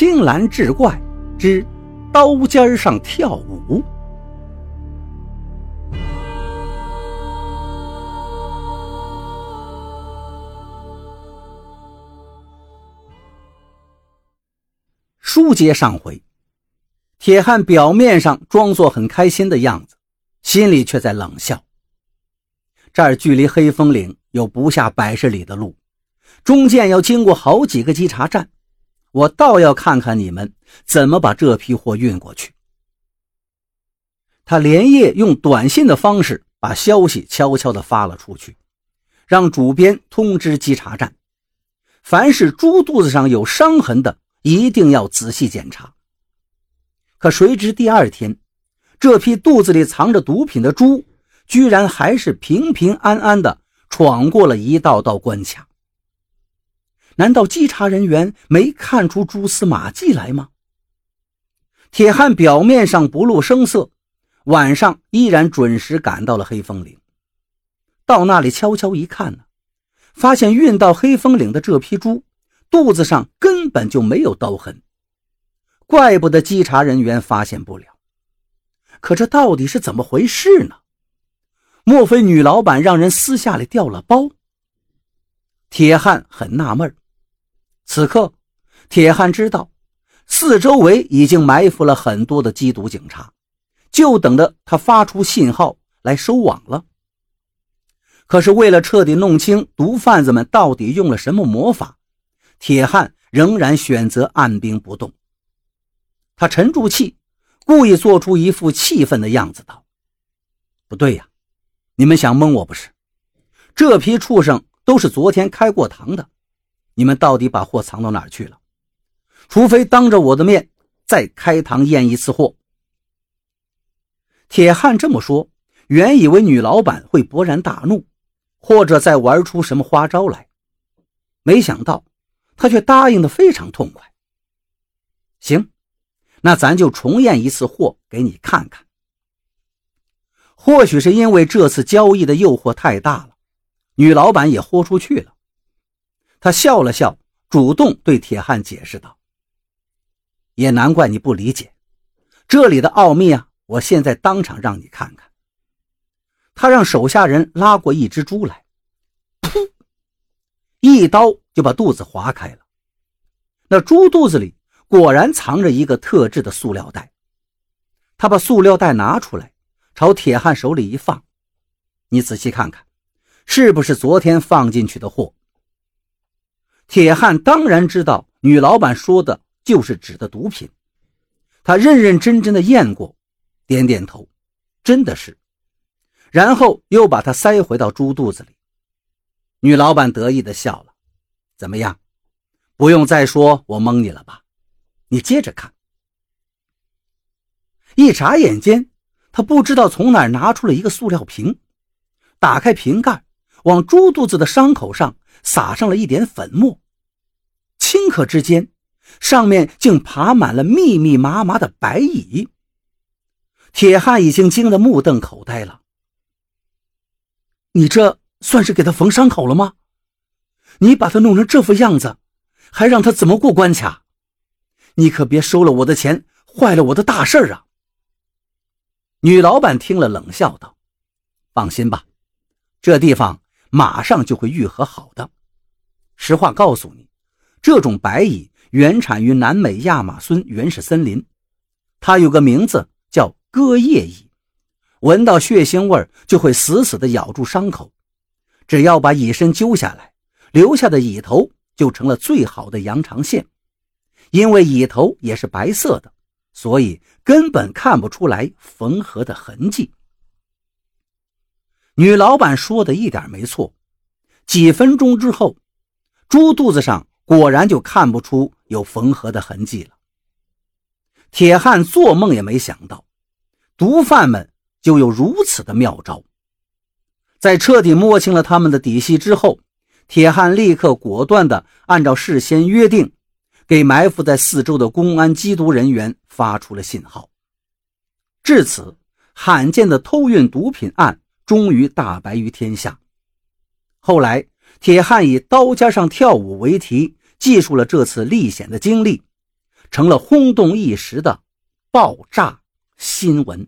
青蓝志怪之刀尖上跳舞。书接上回，铁汉表面上装作很开心的样子，心里却在冷笑。这儿距离黑风岭有不下百十里的路，中间要经过好几个稽查站，我倒要看看你们怎么把这批货运过去。他连夜用短信的方式把消息悄悄地发了出去，让主编通知稽查站，凡是猪肚子上有伤痕的。一定要仔细检查。可谁知第二天，这批肚子里藏着毒品的猪，居然还是平平安安的闯过了一道道关卡。难道稽查人员没看出蛛丝马迹来吗？铁汉表面上不露声色，晚上依然准时赶到了黑风岭。到那里悄悄一看呢，发现运到黑风岭的这批猪。肚子上根本就没有刀痕，怪不得稽查人员发现不了。可这到底是怎么回事呢？莫非女老板让人私下里调了包？铁汉很纳闷。此刻，铁汉知道四周围已经埋伏了很多的缉毒警察，就等着他发出信号来收网了。可是为了彻底弄清毒贩子们到底用了什么魔法。铁汉仍然选择按兵不动。他沉住气，故意做出一副气愤的样子，道：“不对呀，你们想蒙我不是？这批畜生都是昨天开过膛的，你们到底把货藏到哪儿去了？除非当着我的面再开膛验一次货。”铁汉这么说，原以为女老板会勃然大怒，或者再玩出什么花招来，没想到。他却答应的非常痛快。行，那咱就重验一次货给你看看。或许是因为这次交易的诱惑太大了，女老板也豁出去了。他笑了笑，主动对铁汉解释道：“也难怪你不理解，这里的奥秘啊，我现在当场让你看看。”他让手下人拉过一只猪来，噗，一刀。就把肚子划开了，那猪肚子里果然藏着一个特制的塑料袋。他把塑料袋拿出来，朝铁汉手里一放：“你仔细看看，是不是昨天放进去的货？”铁汉当然知道女老板说的就是指的毒品，他认认真真的验过，点点头，真的是，然后又把它塞回到猪肚子里。女老板得意的笑了。怎么样？不用再说我蒙你了吧？你接着看。一眨眼间，他不知道从哪拿出了一个塑料瓶，打开瓶盖，往猪肚子的伤口上撒上了一点粉末。顷刻之间，上面竟爬满了密密麻麻的白蚁。铁汉已经惊得目瞪口呆了。你这算是给他缝伤口了吗？你把他弄成这副样子，还让他怎么过关卡？你可别收了我的钱，坏了我的大事儿啊！女老板听了，冷笑道：“放心吧，这地方马上就会愈合好的。实话告诉你，这种白蚁原产于南美亚马孙原始森林，它有个名字叫割叶蚁，闻到血腥味就会死死地咬住伤口。只要把蚁身揪下来。”留下的蚁头就成了最好的羊肠线，因为蚁头也是白色的，所以根本看不出来缝合的痕迹。女老板说的一点没错，几分钟之后，猪肚子上果然就看不出有缝合的痕迹了。铁汉做梦也没想到，毒贩们就有如此的妙招。在彻底摸清了他们的底细之后。铁汉立刻果断地按照事先约定，给埋伏在四周的公安缉毒人员发出了信号。至此，罕见的偷运毒品案终于大白于天下。后来，铁汉以“刀尖上跳舞”为题，记述了这次历险的经历，成了轰动一时的爆炸新闻。